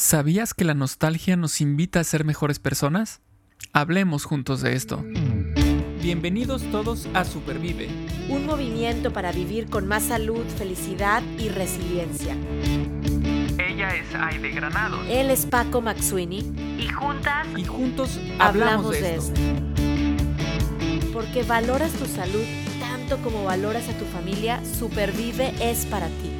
¿Sabías que la nostalgia nos invita a ser mejores personas? Hablemos juntos de esto. Bienvenidos todos a Supervive. Un movimiento para vivir con más salud, felicidad y resiliencia. Ella es Aide Granados. Él es Paco Maxuini. Y juntas. Y juntos hablamos, de, esto. Porque valoras tu salud tanto como valoras a tu familia, Supervive es para ti.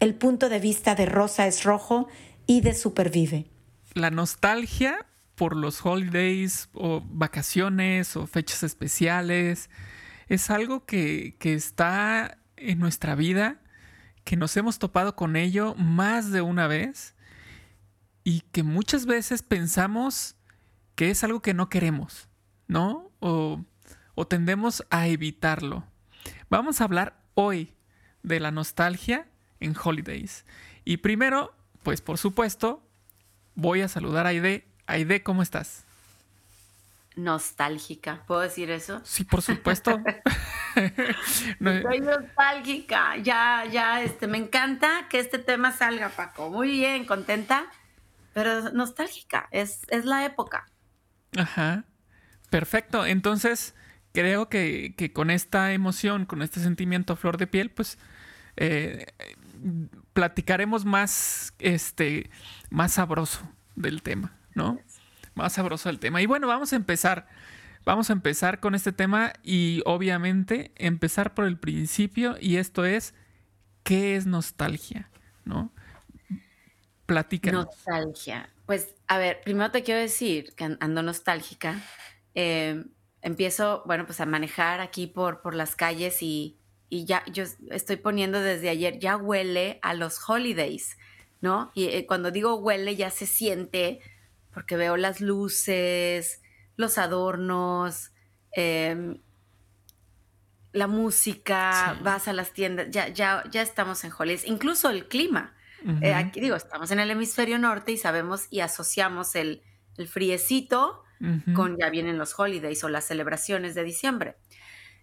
el punto de vista de Rosa es rojo y de Supervive. La nostalgia por los holidays o vacaciones o fechas especiales es algo que, que está en nuestra vida, que nos hemos topado con ello más de una vez y que muchas veces pensamos que es algo que no queremos, ¿no? O, o tendemos a evitarlo. Vamos a hablar hoy de la nostalgia en Holidays. Y primero, pues por supuesto, voy a saludar a Aide. Aide, ¿cómo estás? Nostálgica, ¿puedo decir eso? Sí, por supuesto. Soy nostálgica, ya, ya, este, me encanta que este tema salga, Paco. Muy bien, contenta, pero nostálgica, es, es la época. Ajá, perfecto. Entonces, creo que, que, con esta emoción, con este sentimiento a flor de piel, pues eh, platicaremos más, este, más sabroso del tema, ¿no? Más sabroso del tema. Y bueno, vamos a empezar. Vamos a empezar con este tema y obviamente empezar por el principio y esto es, ¿qué es nostalgia? ¿No? Platícanos. Nostalgia. Pues, a ver, primero te quiero decir que ando nostálgica. Eh, empiezo, bueno, pues a manejar aquí por, por las calles y, y ya yo estoy poniendo desde ayer, ya huele a los holidays, ¿no? Y eh, cuando digo huele ya se siente porque veo las luces, los adornos, em, la música, vas a las tiendas, ya, ya, ya estamos en holidays, incluso el clima. Eh, aquí digo, estamos en el hemisferio norte y sabemos y asociamos el, el friecito con ya vienen los holidays o las celebraciones de diciembre.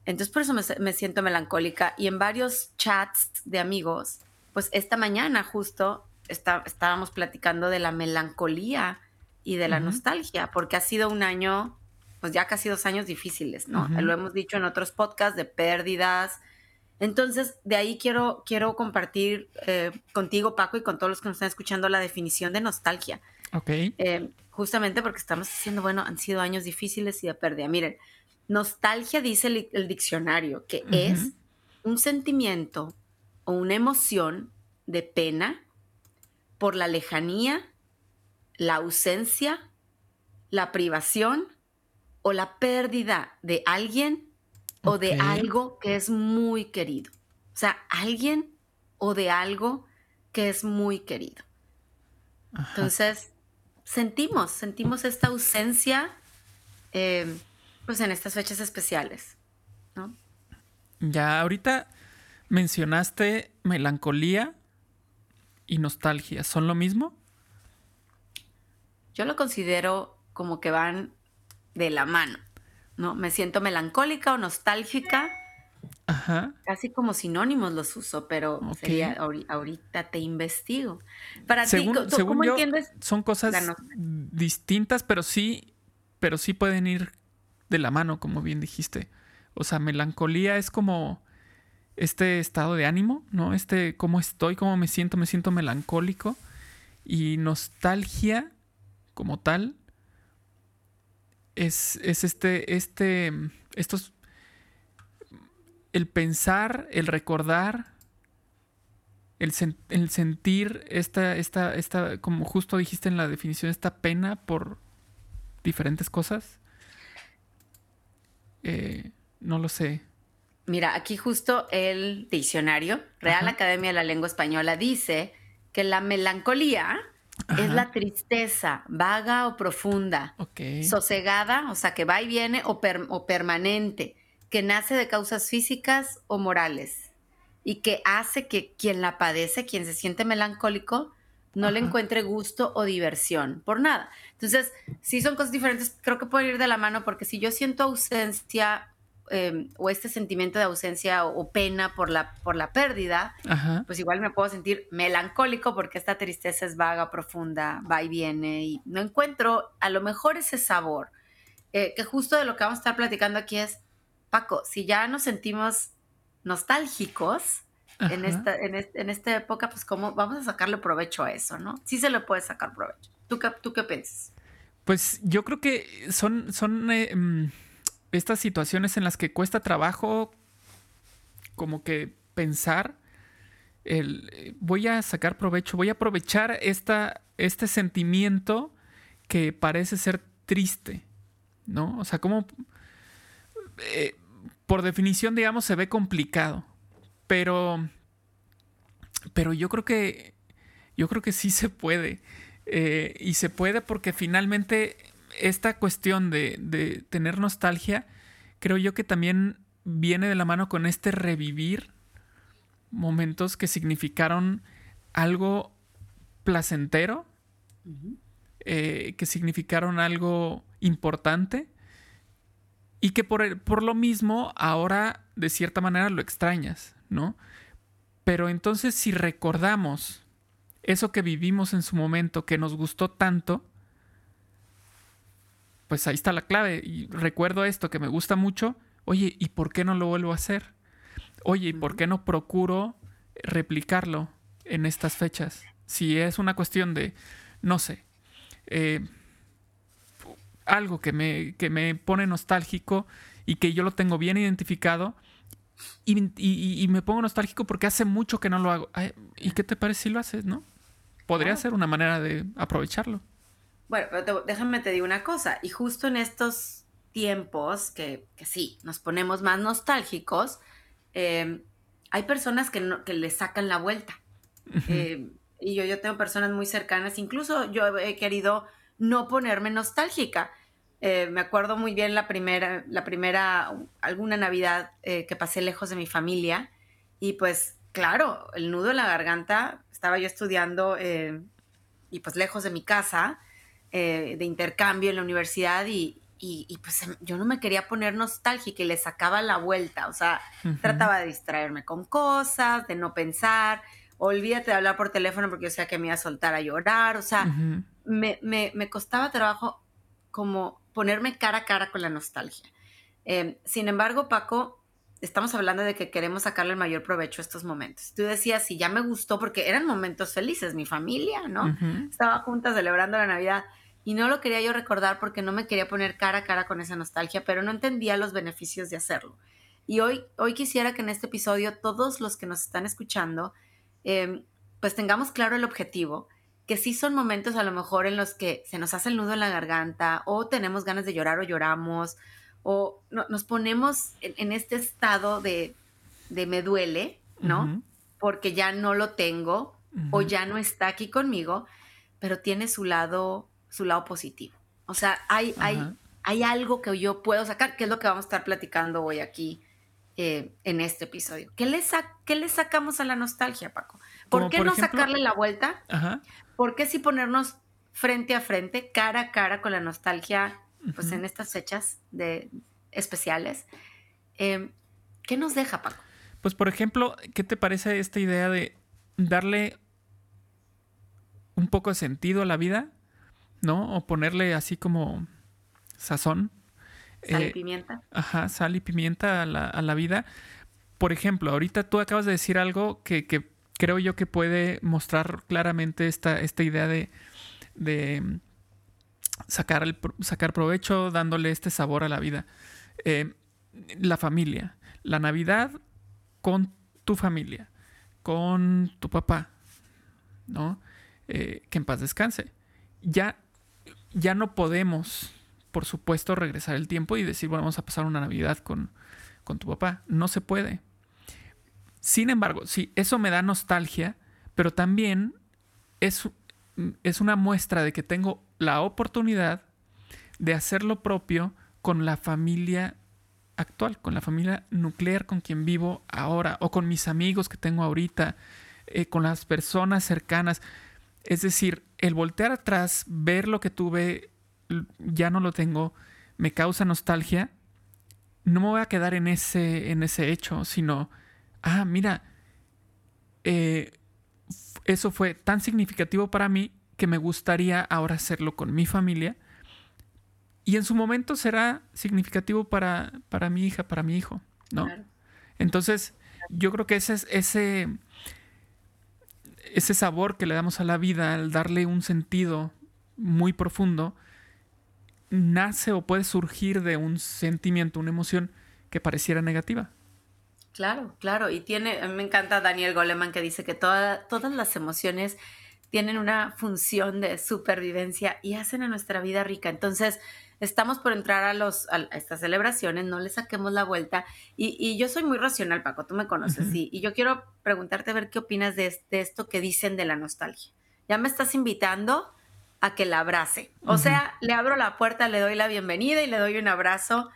Entonces por eso me, siento melancólica y en varios chats de amigos, pues esta mañana justo estábamos platicando de la melancolía y de la nostalgia, porque ha sido un año, pues ya casi dos años difíciles, ¿no? Lo hemos dicho en otros podcasts de pérdidas. Entonces, de ahí quiero, quiero compartir eh, contigo, Paco, y con todos los que nos están escuchando la definición de nostalgia. Ok. Eh, justamente porque estamos diciendo, bueno, han sido años difíciles y de pérdida. Miren, Nostalgia dice el, diccionario que es un sentimiento o una emoción de pena por la lejanía, la ausencia, la privación o la pérdida de alguien o de algo que es muy querido. O sea, alguien o de algo que es muy querido. Entonces, sentimos, sentimos esta ausencia. Eh, pues en estas fechas especiales, ¿no? Ya, ahorita mencionaste melancolía y nostalgia. ¿Son lo mismo? Yo lo considero como que van de la mano, ¿no? Me siento melancólica o nostálgica. Ajá. Casi como sinónimos los uso, pero sería ahorita te investigo. Para según, ti, según yo, son cosas distintas, pero sí, pero sí pueden ir de la mano, como bien dijiste. O sea, melancolía es como este estado de ánimo, ¿no? Este cómo estoy, cómo me siento, me siento melancólico. Y nostalgia, como tal, es, es este, este, estos, el pensar, el recordar, el, el sentir esta, esta, esta, como justo dijiste en la definición, esta pena por diferentes cosas. Eh, no lo sé. Mira, aquí justo el diccionario, Real Academia de la Lengua Española, dice que la melancolía es la tristeza vaga o profunda, sosegada, o sea, que va y viene o, o permanente, que nace de causas físicas o morales y que hace que quien la padece, quien se siente melancólico, no le encuentre gusto o diversión por nada. Entonces, si son cosas diferentes, creo que pueden ir de la mano porque si yo siento ausencia em, o este sentimiento de ausencia o, pena por la, por la pérdida, pues igual me puedo sentir melancólico porque esta tristeza es vaga, profunda, va y viene y no encuentro a lo mejor ese sabor. Eh, que justo de lo que vamos a estar platicando aquí es, Paco, si ya nos sentimos nostálgicos, en esta, en, esta época, pues cómo vamos a sacarle provecho a eso, ¿no? Sí se le puede sacar provecho. ¿Tú qué, tú qué piensas? Pues yo creo que son, son eh, mm, estas situaciones en las que cuesta trabajo como que pensar el eh, voy a sacar provecho, voy a aprovechar esta, este sentimiento que parece ser triste, ¿no? O sea, como eh, por definición, digamos, se ve complicado. Pero. Pero yo creo que. Yo creo que sí se puede. Eh, y se puede porque finalmente esta cuestión de, de, tener nostalgia, creo yo que también viene de la mano con este revivir momentos que significaron algo placentero, eh, que significaron algo importante y que por, por lo mismo ahora de cierta manera lo extrañas. ¿No? Pero entonces si recordamos eso que vivimos en su momento, que nos gustó tanto, pues ahí está la clave. Y recuerdo esto que me gusta mucho. Oye, ¿y por qué no lo vuelvo a hacer? Oye, ¿y por qué no procuro replicarlo en estas fechas? Si es una cuestión de, no sé, eh, algo que me, que me pone nostálgico y que yo lo tengo bien identificado, y, me pongo nostálgico porque hace mucho que no lo hago. ¿Y qué te parece si lo haces, no? Podría ser una manera de aprovecharlo. Bueno, pero déjame te digo una cosa. Y justo en estos tiempos que, sí, nos ponemos más nostálgicos, em, hay personas que, no, que le sacan la vuelta. Em, y yo, yo tengo personas muy cercanas, incluso yo he querido no ponerme nostálgica. Eh, me acuerdo muy bien la primera, la primera, alguna Navidad eh, que pasé lejos de mi familia y pues claro, el nudo en la garganta, estaba yo estudiando eh, y pues lejos de mi casa, de intercambio en la universidad y, y, pues em, yo no me quería poner nostálgica y le sacaba la vuelta, o sea, trataba de distraerme con cosas, de no pensar, olvídate de hablar por teléfono porque yo sabía que me iba a soltar a llorar, o sea, me, me, me costaba trabajo como ponerme cara a cara con la nostalgia. Eh, sin embargo, Paco, estamos hablando de que queremos sacarle el mayor provecho a estos momentos. Tú decías, si ya me gustó, porque eran momentos felices, mi familia, ¿no? Estaba juntas celebrando la Navidad y no lo quería yo recordar porque no me quería poner cara a cara con esa nostalgia, pero no entendía los beneficios de hacerlo. Y hoy, hoy quisiera que en este episodio todos los que nos están escuchando, em, pues tengamos claro el objetivo que sí son momentos a lo mejor en los que se nos hace el nudo en la garganta o tenemos ganas de llorar o lloramos o nos ponemos en, este estado de, me duele, ¿no? Porque ya no lo tengo o ya no está aquí conmigo, pero tiene su lado, su lado positivo. O sea, hay, hay, hay algo que yo puedo sacar, que es lo que vamos a estar platicando hoy aquí eh, en este episodio. ¿Qué le, ¿Qué le sacamos a la nostalgia, Paco? ¿Por qué no sacarle la vuelta? Ajá. ¿por qué si ponernos frente a frente, cara a cara con la nostalgia, pues en estas fechas de, especiales? Em, ¿Qué nos deja, Paco? Pues, por ejemplo, ¿qué te parece esta idea de darle un poco de sentido a la vida? ¿No? O ponerle así como sazón. Sal y eh, pimienta. Ajá, sal y pimienta a la, vida. Por ejemplo, ahorita tú acabas de decir algo que creo yo que puede mostrar claramente esta, esta idea de, de sacar, el, sacar provecho dándole este sabor a la vida. Eh, la familia, la Navidad con tu familia, con tu papá, ¿no? Eh, que en paz descanse. Ya, ya no podemos, por supuesto, regresar el tiempo y decir, bueno, vamos a pasar una Navidad con, con tu papá. No se puede. Sin embargo, sí, eso me da nostalgia, pero también es, es una muestra de que tengo la oportunidad de hacer lo propio con la familia actual, con la familia nuclear con quien vivo ahora o con mis amigos que tengo ahorita, eh, con las personas cercanas. Es decir, el voltear atrás, ver lo que tuve, ya no lo tengo, me causa nostalgia, no me voy a quedar en ese, en ese hecho, sino, ah, mira, eh, eso fue tan significativo para mí que me gustaría ahora hacerlo con mi familia. Y en su momento será significativo para, para mi hija, para mi hijo, ¿no? Entonces, yo creo que ese, ese, ese sabor que le damos a la vida, al darle un sentido muy profundo, nace o puede surgir de un sentimiento, una emoción que pareciera negativa. Claro, claro. Y tiene, me encanta Daniel Goleman que dice que todas las emociones tienen una función de supervivencia y hacen a nuestra vida rica. Entonces, estamos por entrar a, los, a estas celebraciones, no le saquemos la vuelta. Y, yo soy muy racional, Paco, tú me conoces, y, yo quiero preguntarte a ver qué opinas de, esto que dicen de la nostalgia. Ya me estás invitando a que la abrace. O sea, le abro la puerta, le doy la bienvenida y le doy un abrazo.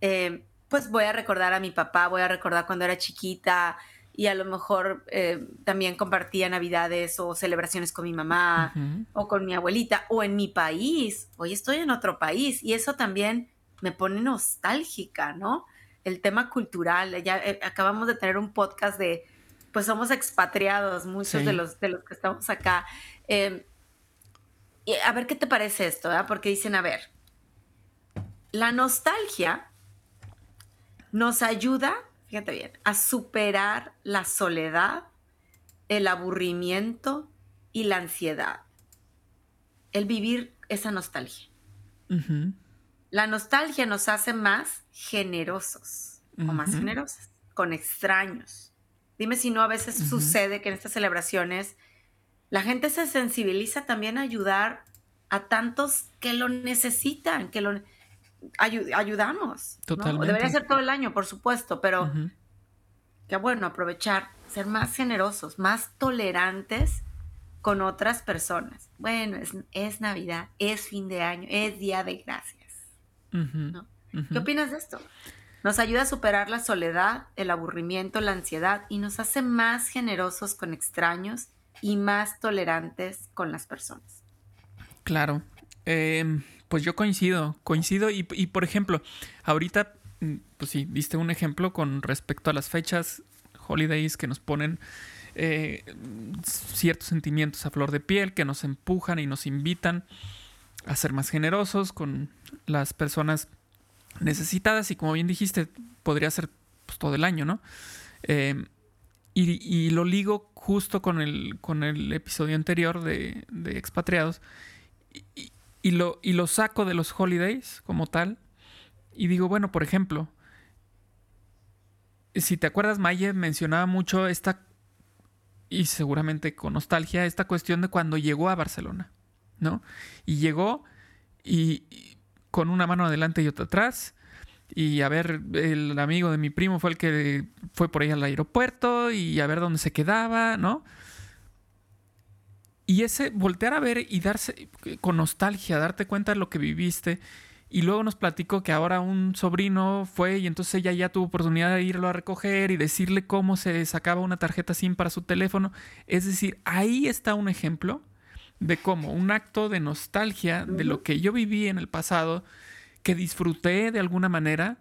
Eh, pues voy a recordar a mi papá, voy a recordar cuando era chiquita y a lo mejor eh, también compartía navidades o celebraciones con mi mamá o con mi abuelita o en mi país. Hoy estoy en otro país y eso también me pone nostálgica, ¿no? El tema cultural, ya eh, acabamos de tener un podcast de, pues somos expatriados, muchos de, los, de los que estamos acá. Em, a ver qué te parece esto, ¿verdad? Porque dicen, a ver, la nostalgia nos ayuda, fíjate bien, a superar la soledad, el aburrimiento y la ansiedad. El vivir esa nostalgia. La nostalgia nos hace más generosos o más generosas con extraños. Dime si no a veces sucede que en estas celebraciones la gente se sensibiliza también a ayudar a tantos que lo necesitan, que lo ayudamos. Totalmente. Debería ser todo el año, por supuesto, pero qué bueno aprovechar, ser más generosos, más tolerantes con otras personas. Bueno, es, Navidad, es fin de año, es Día de Gracias. ¿Qué opinas de esto? Nos ayuda a superar la soledad, el aburrimiento, la ansiedad y nos hace más generosos con extraños y más tolerantes con las personas. Claro. Em, pues yo coincido, coincido y, por ejemplo, ahorita, mm, pues sí, diste un ejemplo con respecto a las fechas, holidays que nos ponen eh, ciertos sentimientos a flor de piel, que nos empujan y nos invitan a ser más generosos con las personas necesitadas y como bien dijiste, podría ser pues, todo el año, ¿no? Em, y, lo ligo justo con el, con el episodio anterior de, Expatriados. Y, y, lo, y lo saco de los holidays como tal. Y digo, bueno, por ejemplo, si te acuerdas, Maye mencionaba mucho esta, y seguramente con nostalgia, esta cuestión de cuando llegó a Barcelona, ¿no? Y llegó y con una mano adelante y otra atrás, y a ver, el amigo de mi primo fue el que fue por ahí al aeropuerto y a ver dónde se quedaba, ¿no? Y ese voltear a ver y darse con nostalgia, darte cuenta de lo que viviste. Y luego nos platicó que ahora un sobrino fue y entonces ella ya tuvo oportunidad de irlo a recoger y decirle cómo se sacaba una tarjeta SIM para su teléfono. Es decir, ahí está un ejemplo de cómo un acto de nostalgia de lo que yo viví en el pasado que disfruté de alguna manera,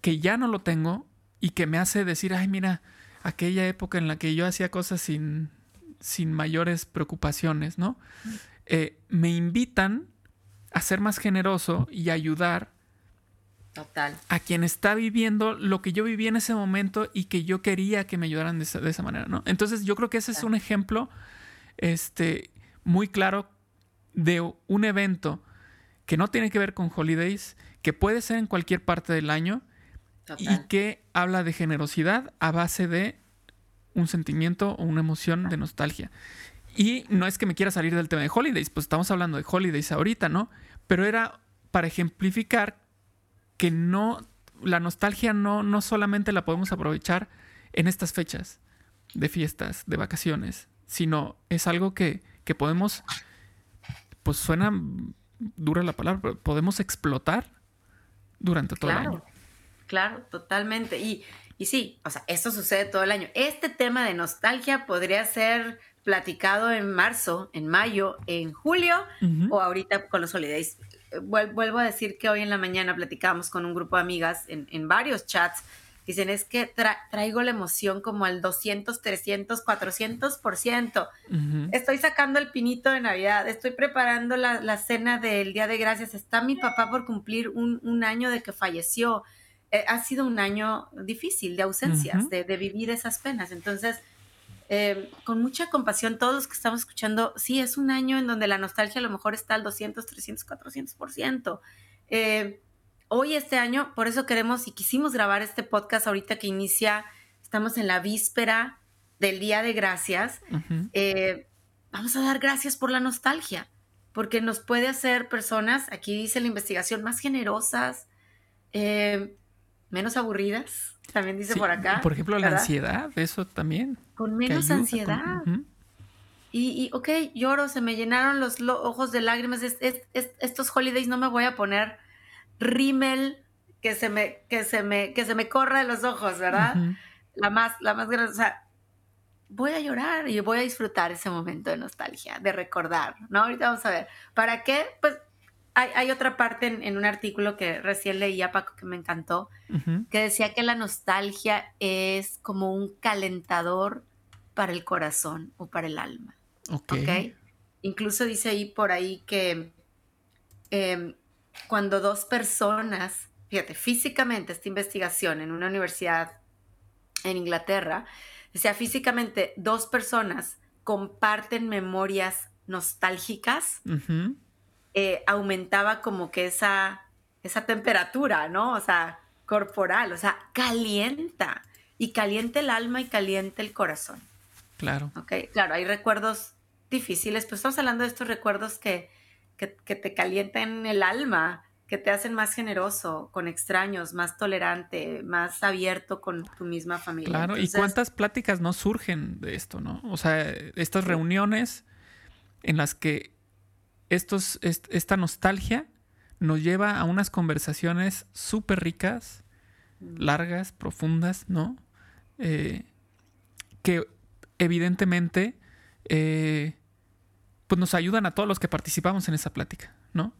que ya no lo tengo y que me hace decir, ay, mira, aquella época en la que yo hacía cosas sin, sin mayores preocupaciones, ¿no? Eh, me invitan a ser más generoso y ayudar Total. a quien está viviendo lo que yo viví en ese momento y que yo quería que me ayudaran de esa, manera, ¿no? Entonces yo creo que ese es un ejemplo este, muy claro de un evento que no tiene que ver con holidays, que puede ser en cualquier parte del año y que habla de generosidad a base de un sentimiento o una emoción de nostalgia. Y no es que me quiera salir del tema de holidays, pues estamos hablando de holidays ahorita, ¿no? Pero era para ejemplificar que no, la nostalgia no, no solamente la podemos aprovechar en estas fechas de fiestas, de vacaciones, sino es algo que, que podemos, pues suena dura la palabra, pero podemos explotar durante todo el año. Claro, totalmente. Y, y sí, o sea, esto sucede todo el año. Este tema de nostalgia podría ser platicado en marzo, en mayo, en julio o ahorita con los holidays. Vuelvo a decir que hoy en la mañana platicamos con un grupo de amigas en, en varios chats Dicen, es que traigo la emoción como al 200, 300, 400%. Estoy sacando el pinito de Navidad, estoy preparando la, cena del Día de Gracias. Está mi papá por cumplir un, año de que falleció. Eh, ha sido un año difícil de ausencias, de, vivir esas penas. Entonces, eh, con mucha compasión, todos los que estamos escuchando, sí, es un año en donde la nostalgia a lo mejor está al 200, 300, 400%. Eh, hoy este año, por eso queremos y quisimos grabar este podcast ahorita que inicia, estamos en la víspera del Día de Gracias. Eh, vamos a dar gracias por la nostalgia, porque nos puede hacer personas, aquí dice la investigación, más generosas, eh, menos aburridas, también dice por acá. Por ejemplo, la ansiedad, eso también. Con menos ansiedad. y, y, ok, lloro, se me llenaron los ojos de lágrimas. estos holidays no me voy a poner rímel que se me, que se me, que se me corra de los ojos, ¿verdad? La más, la más grande, o sea, voy a llorar y voy a disfrutar ese momento de nostalgia, de recordar, ¿no? Ahorita vamos a ver. ¿Para qué? Pues hay, otra parte en, un artículo que recién leía, Paco, que me encantó, que decía que la nostalgia es como un calentador para el corazón o para el alma. Ok. Incluso dice ahí por ahí que em, cuando dos personas, fíjate, físicamente esta investigación en una universidad en Inglaterra, decía físicamente dos personas comparten memorias nostálgicas, eh, aumentaba como que esa, esa temperatura, ¿no? O sea, corporal, o sea, calienta. Y calienta el alma y calienta el corazón. Claro. Ok, claro, hay recuerdos difíciles, pero estamos hablando de estos recuerdos que que, te calienten el alma, que te hacen más generoso con extraños, más tolerante, más abierto con tu misma familia. Claro, y cuántas pláticas no surgen de esto, ¿no? O sea, estas reuniones en las que estos, esta nostalgia nos lleva a unas conversaciones súper ricas, mm. largas, profundas, ¿no? Eh, que evidentemente eh, pues nos ayudan a todos los que participamos en esa plática, ¿no?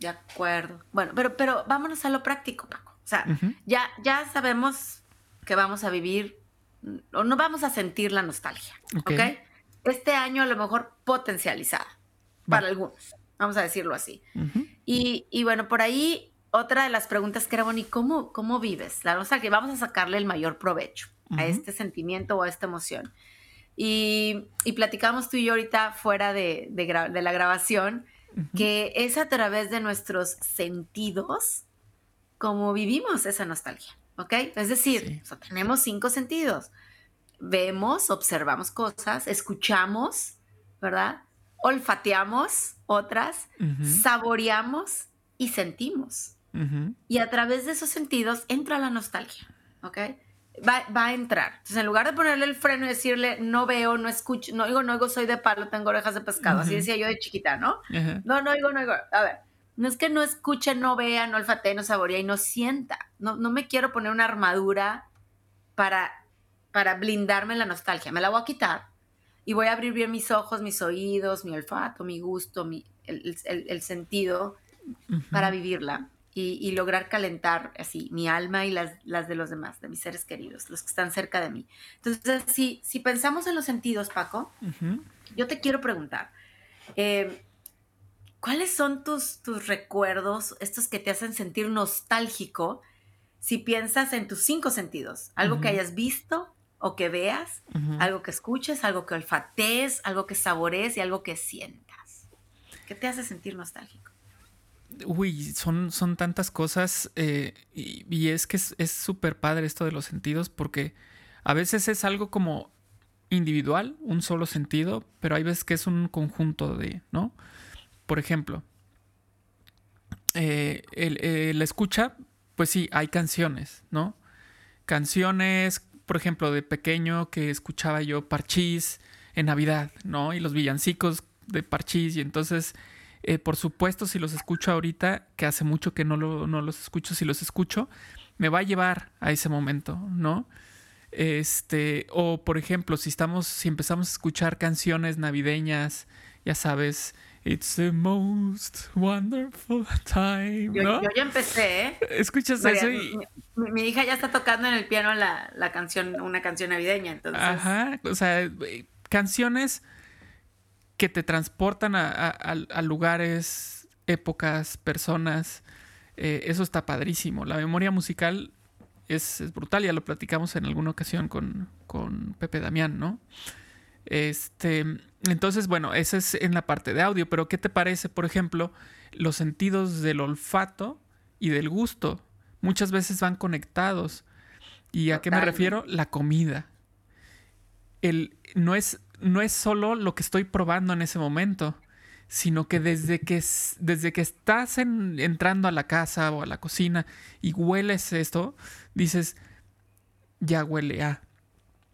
De acuerdo. Bueno, pero, pero vámonos a lo práctico, Paco. O sea, ya, ya sabemos que vamos a vivir o no vamos a sentir la nostalgia, ¿ok? Este año a lo mejor potencializada para algunos, vamos a decirlo así. y, y, bueno, por ahí otra de las preguntas que era, bueno, ¿y cómo, cómo vives la nostalgia? Vamos a sacarle el mayor provecho a este sentimiento o a esta emoción. Y, platicamos tú y yo ahorita fuera de, la grabación, que es a través de nuestros sentidos como vivimos esa nostalgia, ¿ok? Es decir, tenemos cinco sentidos. Vemos, observamos cosas, escuchamos, ¿verdad? Olfateamos otras, saboreamos y sentimos. Y a través de esos sentidos entra la nostalgia, ¿ok? Va, a entrar. Entonces, en lugar de ponerle el freno y decirle, no veo, no escucho, no oigo, no oigo, soy de palo, tengo orejas de pescado, así decía yo de chiquita, ¿no? No, no oigo, no oigo. A ver, no es que no escuche, no vea, no olfatee, no saborea y no sienta. No, no me quiero poner una armadura para, para blindarme la nostalgia. Me la voy a quitar y voy a abrir bien mis ojos, mis oídos, mi olfato, mi gusto, mi, el, sentido para vivirla y, lograr calentar así mi alma y las, las, de los demás, de mis seres queridos, los que están cerca de mí. Entonces, si, si pensamos en los sentidos, Paco, yo te quiero preguntar, eh, ¿cuáles son tus, tus recuerdos, estos que te hacen sentir nostálgico, si piensas en tus cinco sentidos? Algo que hayas visto o que veas, algo que escuches, algo que olfatees, algo que saborees y algo que sientas. ¿Qué te hace sentir nostálgico? Uy, son, son tantas cosas eh, y, es que es súper padre esto de los sentidos porque a veces es algo como individual, un solo sentido, pero hay veces que es un conjunto de, ¿no? Por ejemplo, eh, el, la escucha, pues sí, hay canciones, ¿no? Canciones por ejemplo, de pequeño que escuchaba yo Parchís en Navidad, ¿no? Y los villancicos de Parchís y entonces... Eh, por supuesto, si los escucho ahorita, que hace mucho que no, no los escucho, si los escucho, me va a llevar a ese momento, ¿no? Este, o por ejemplo, si estamos, si empezamos a escuchar canciones navideñas, ya sabes, It's the most wonderful time. Yo, ya empecé, ¿eh? Escuchas eso y. Mi, hija ya está tocando en el piano la, la, canción, una canción navideña, entonces. Ajá. O sea, canciones que te transportan a, a, lugares, épocas, personas. Eh, eso está padrísimo. La memoria musical es, brutal, ya lo platicamos en alguna ocasión con, con Pepe Damián, ¿no? Este, entonces, bueno, esa es en la parte de audio, pero ¿qué te parece, por ejemplo, los sentidos del olfato y del gusto? Muchas veces van conectados. ¿Y a qué me refiero? La comida. El, no, es, no es solo lo que estoy probando en ese momento, sino que desde que, desde que estás entrando a la casa o a la cocina y hueles esto, dices, ya huele a.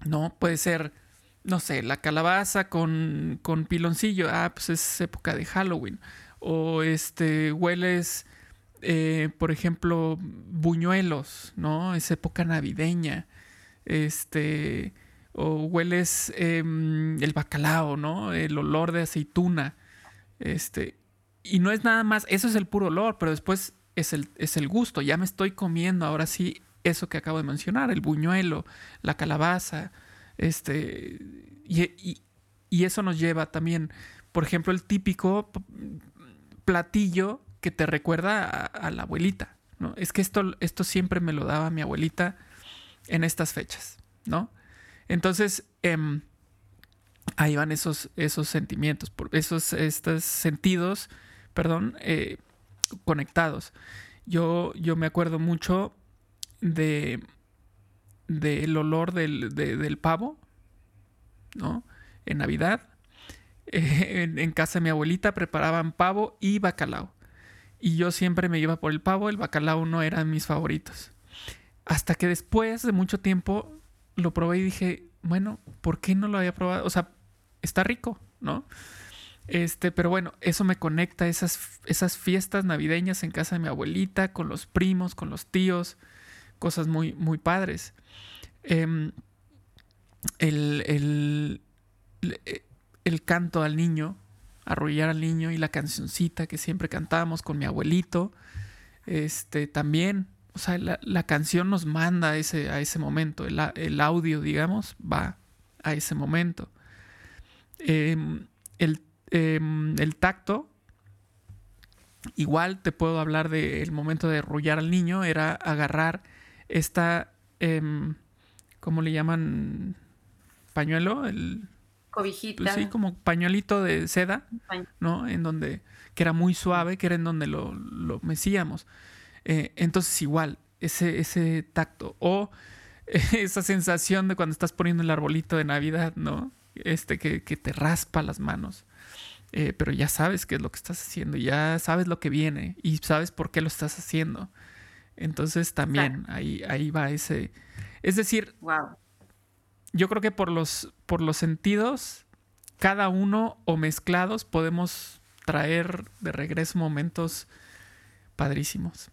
No, puede ser, no sé, la calabaza con, con piloncillo, ah, pues es época de Halloween. O este, hueles, eh, por ejemplo, buñuelos, ¿no? Es época navideña. Este, o hueles em, el bacalao, ¿no? El olor de aceituna este, y no es nada más, eso es el puro olor, pero después es el, es el gusto. Ya me estoy comiendo ahora sí eso que acabo de mencionar, el buñuelo, la calabaza, este, y, eso nos lleva también, por ejemplo, el típico platillo que te recuerda a, la abuelita, ¿no? Es que esto, esto siempre me lo daba mi abuelita en estas fechas, ¿no? Entonces, em, ahí van esos, esos sentimientos, esos estos sentidos, perdón, eh, conectados. Yo, yo me acuerdo mucho de del olor del, pavo, ¿no? En Navidad, en, en, casa de mi abuelita preparaban pavo y bacalao. Y yo siempre me iba por el pavo, el bacalao no eran mis favoritos. Hasta que después de mucho tiempo lo probé y dije, bueno, ¿por qué no lo había probado? O sea, está rico, ¿no? Este, pero bueno, eso me conecta esas, esas fiestas navideñas en casa de mi abuelita, con los primos, con los tíos, cosas muy, muy padres. Em, el, el, canto al niño, arrullar al niño y la cancioncita que siempre cantábamos con mi abuelito, este, también, o sea, la, canción nos manda a ese, a ese momento, el, el audio, digamos, va a ese momento. Em, em, el, tacto, igual te puedo hablar del momento de arrullar al niño, era agarrar esta, eh, ¿cómo le llaman? Pañuelo, el... Cobijita. Pues sí, como pañuelito de seda, ¿no? En donde, que era muy suave, que era en donde lo, lo mecíamos. Eh, entonces igual, ese, ese tacto. O esa sensación de cuando estás poniendo el arbolito de Navidad, ¿no? este, que, te raspa las manos. Eh, pero ya sabes qué es lo que estás haciendo, ya sabes lo que viene y sabes por qué lo estás haciendo. Entonces también ahí, ahí va ese. Es decir, yo creo que por los, por los sentidos, cada uno o mezclados podemos traer de regreso momentos padrísimos.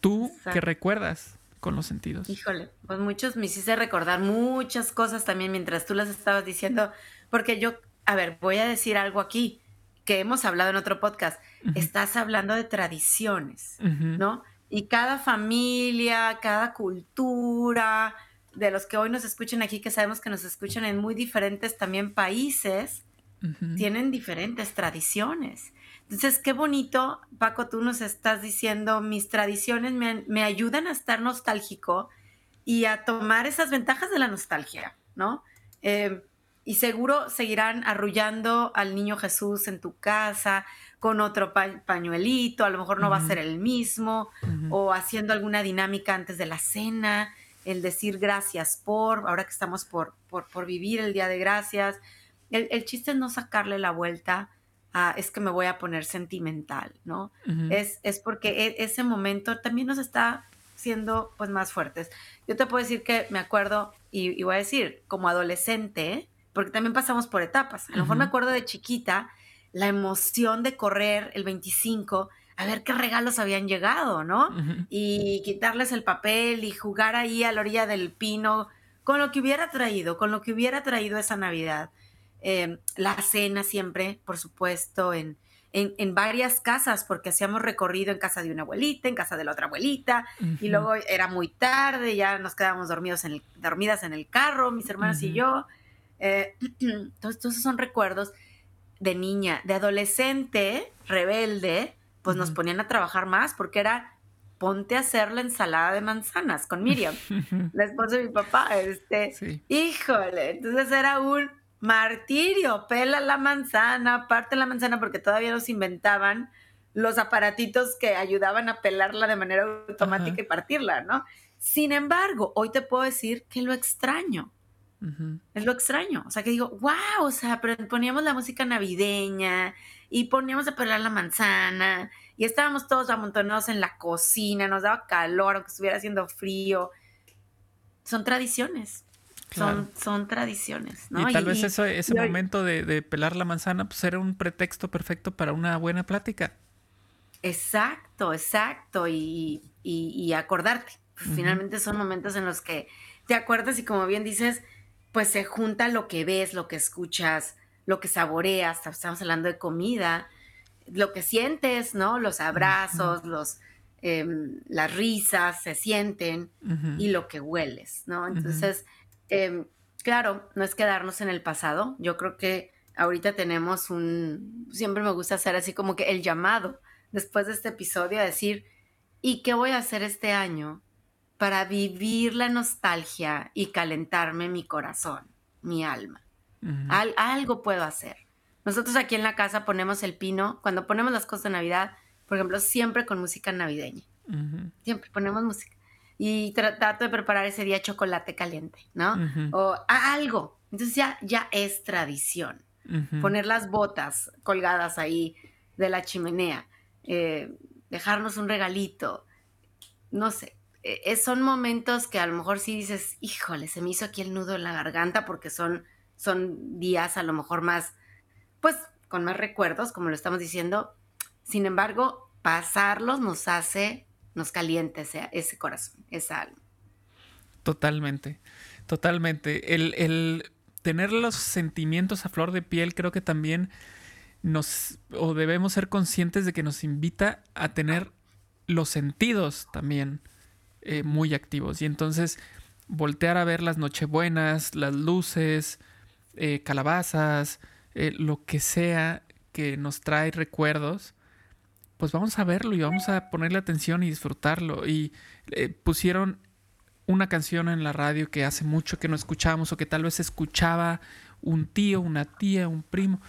¿Tú qué recuerdas? con los sentidos. Híjole, pues muchos me hiciste recordar muchas cosas también mientras tú las estabas diciendo, porque yo, a ver, voy a decir algo aquí que hemos hablado en otro podcast. Estás hablando de tradiciones, ¿no? Y cada familia, cada cultura, de los que hoy nos escuchan aquí, que sabemos que nos escuchan en muy diferentes también países, tienen diferentes tradiciones. Entonces, qué bonito, Paco, tú nos estás diciendo, mis tradiciones me, ayudan a estar nostálgico y a tomar esas ventajas de la nostalgia, ¿no? Eh, y seguro seguirán arrullando al niño Jesús en tu casa con otro pañuelito, a lo mejor no va a ser el mismo, o haciendo alguna dinámica antes de la cena, el decir gracias por, ahora que estamos por, por, vivir el Día de Gracias. El, el, chiste es no sacarle la vuelta es que me voy a poner sentimental, ¿no? es, es porque e, ese momento también nos está siendo pues más fuertes. Yo te puedo decir que me acuerdo y, voy a decir, como adolescente, porque también pasamos por etapas. A lo mejor me acuerdo de chiquita, la emoción de correr el 25, a ver qué regalos habían llegado, ¿no? Y quitarles el papel y jugar ahí a la orilla del pino con lo que hubiera traído, con lo que hubiera traído esa Navidad. Em, la cena siempre, por supuesto, en, en, varias casas, porque hacíamos recorrido en casa de una abuelita, en casa de la otra abuelita, y luego era muy tarde, ya nos quedábamos dormidos en el, dormidas en el carro, mis hermanas y yo. Eh, entonces, esos son recuerdos de niña, de adolescente, rebelde, pues nos ponían a trabajar más porque era ponte a hacer la ensalada de manzanas con Miriam, la esposa de mi papá. Este, híjole, entonces era un martirio, pela la manzana, parte la manzana porque todavía nos inventaban los aparatitos que ayudaban a pelarla de manera automática y partirla, ¿no? Sin embargo, hoy te puedo decir que lo extraño. Es lo extraño. O sea, que digo, wow, o sea, pero poníamos la música navideña y poníamos a pelar la manzana y estábamos todos amontonados en la cocina, nos daba calor, aunque estuviera haciendo frío. Son tradiciones. Son, son tradiciones, ¿no? Y tal vez eso, ese momento de, pelar la manzana pues era un pretexto perfecto para una buena plática. Exacto, exacto. Y, y, acordarte. Pues, finalmente son momentos en los que te acuerdas y como bien dices, pues se junta lo que ves, lo que escuchas, lo que saboreas. Estamos hablando de comida, lo que sientes, ¿no? Los abrazos, los... Em, las risas se sienten y lo que hueles, ¿no? Entonces, Em, claro, no es quedarnos en el pasado. Yo creo que ahorita tenemos un, siempre me gusta hacer así como que el llamado después de este episodio a decir, ¿y qué voy a hacer este año para vivir la nostalgia y calentarme mi corazón, mi alma? algo puedo hacer. Nosotros aquí en la casa ponemos el pino, cuando ponemos las cosas de Navidad, por ejemplo, siempre con música navideña. Siempre ponemos música y trato de preparar ese día chocolate caliente, ¿no? O algo. Entonces ya, ya es tradición. Poner las botas colgadas ahí de la chimenea, eh, dejarnos un regalito, no sé. E, son momentos que a lo mejor sí dices, híjole, se me hizo aquí el nudo en la garganta porque son, son días a lo mejor más, pues con más recuerdos, como lo estamos diciendo. Sin embargo, pasarlos nos hace nos caliente ese, corazón, esa alma. Totalmente, totalmente. El, tener los sentimientos a flor de piel creo que también nos, o debemos ser conscientes de que nos invita a tener los sentidos también eh, muy activos. Y entonces voltear a ver las nochebuenas, las luces, eh, calabazas, eh, lo que sea que nos trae recuerdos, pues vamos a verlo y vamos a ponerle atención y disfrutarlo. Y eh, pusieron una canción en la radio que hace mucho que no escuchábamos o que tal vez escuchaba un tío, una tía, un primo.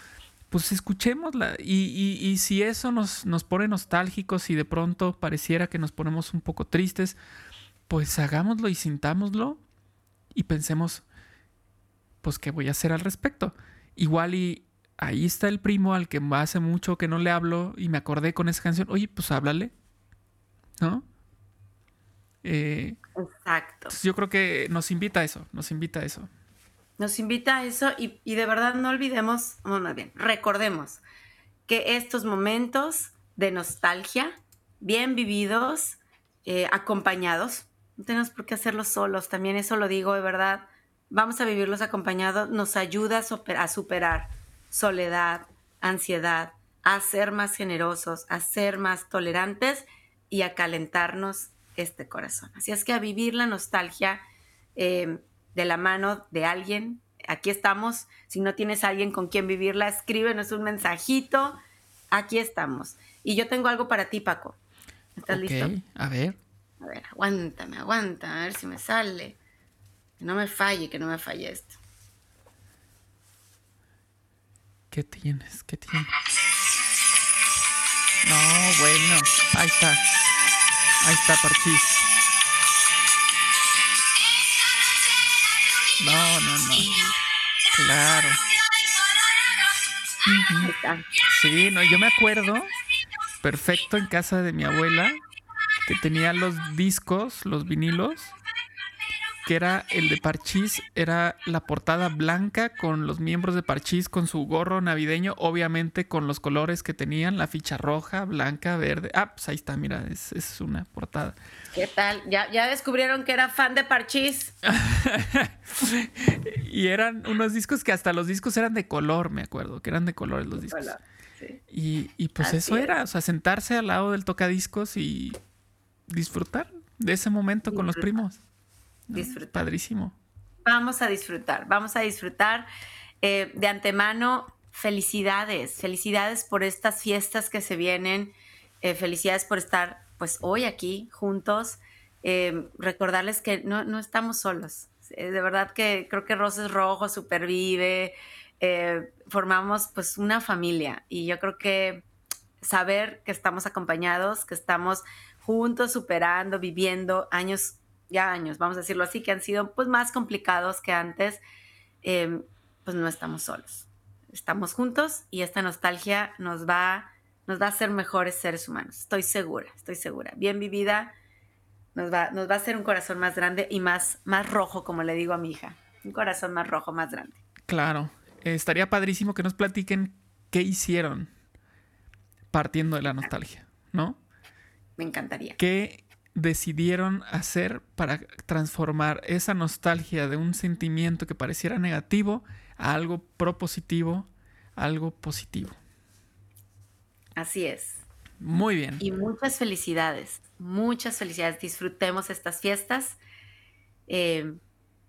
Pues escuchémosla. Y, y, si eso nos, nos pone nostálgicos y de pronto pareciera que nos ponemos un poco tristes, pues hagámoslo y sintámoslo y pensemos, pues, ¿qué voy a hacer al respecto? Igual y ahí está el primo al que hace mucho que no le hablo y me acordé con esa canción. Oye, pues háblale. ¿No? Eh, Exacto. Yo creo que nos invita a eso, nos invita a eso. Nos invita a eso y, de verdad no olvidemos, bueno, bien, recordemos que estos momentos de nostalgia, bien vividos, eh, acompañados, no tenemos por qué hacerlos solos, también eso lo digo de verdad, vamos a vivirlos acompañados, nos ayuda a superar soledad, ansiedad, a ser más generosos, a ser más tolerantes y a calentarnos este corazón. Así es que a vivir la nostalgia eh, de la mano de alguien. Aquí estamos. Si no tienes a alguien con quien vivirla, escríbenos un mensajito. Aquí estamos. Y yo tengo algo para ti, Paco. ¿Estás listo? A ver. A ver, aguántame, aguanta, a ver si me sale. Que no me falle, que no me falle esto. ¿Qué tienes? ¿Qué tienes? No, bueno. Ahí está. Ahí está, Parchís. No, no, no. Claro. Sí, no, yo me acuerdo perfecto en casa de mi abuela que tenía los discos, los vinilos, que era el de Parchís, era la portada blanca con los miembros de Parchís con su gorro navideño, obviamente con los colores que tenían, la ficha roja, blanca, verde. Ah, pues ahí está, mira, es, es una portada. ¿Qué tal? ¿Ya, ¿Ya descubrieron que era fan de Parchís? y eran unos discos que hasta los discos eran de color, me acuerdo, que eran de colores los discos. Y, y, pues eso era, o sea, sentarse al lado del tocadiscos y disfrutar de ese momento con los primos. Disfrutar. Padrísimo. Vamos a disfrutar, vamos a disfrutar. Eh, de antemano, felicidades, felicidades por estas fiestas que se vienen, eh, felicidades por estar pues hoy aquí juntos. Eh, recordarles que no, no, estamos solos. de verdad que creo que Roses Rojo supervive, formamos pues una familia y yo creo que saber que estamos acompañados, que estamos juntos superando, viviendo años, ya años, vamos a decirlo así, que han sido pues más complicados que antes, em, pues no estamos solos. Estamos juntos y esta nostalgia nos va, nos va a hacer mejores seres humanos. Estoy segura, estoy segura. Bien vivida, nos va, nos va a hacer un corazón más grande y más, más rojo, como le digo a mi hija. Un corazón más rojo, más grande. Claro. estaría padrísimo que nos platiquen qué hicieron partiendo de la nostalgia, ¿no? Me encantaría. ¿Qué decidieron hacer para transformar esa nostalgia de un sentimiento que pareciera negativo a algo propositivo, algo positivo? Así es. Muy bien. Y muchas felicidades, muchas felicidades. Disfrutemos estas fiestas. Eh,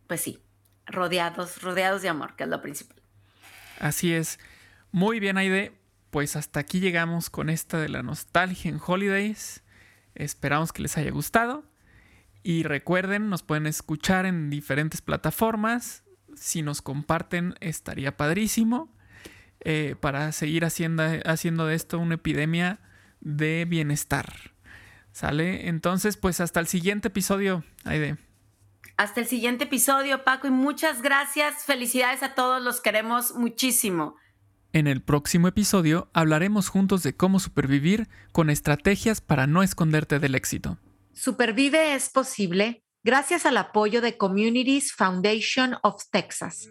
pues sí, rodeados, rodeados de amor, que es lo principal. Así es. Muy bien, Aide. Pues hasta aquí llegamos con esta de la nostalgia en Holidays. Esperamos que les haya gustado. Y recuerden, nos pueden escuchar en diferentes plataformas. Si nos comparten, estaría padrísimo. Eh, para seguir haciendo, haciendo de esto una epidemia de bienestar. ¿Sale? Entonces, pues hasta el siguiente episodio, Aide. Hasta el siguiente episodio, Paco, y muchas gracias. Felicidades a todos, los queremos muchísimo. En el próximo episodio hablaremos juntos de cómo supervivir con estrategias para no esconderte del éxito. Supervive es posible gracias al apoyo de Communities Foundation of Texas.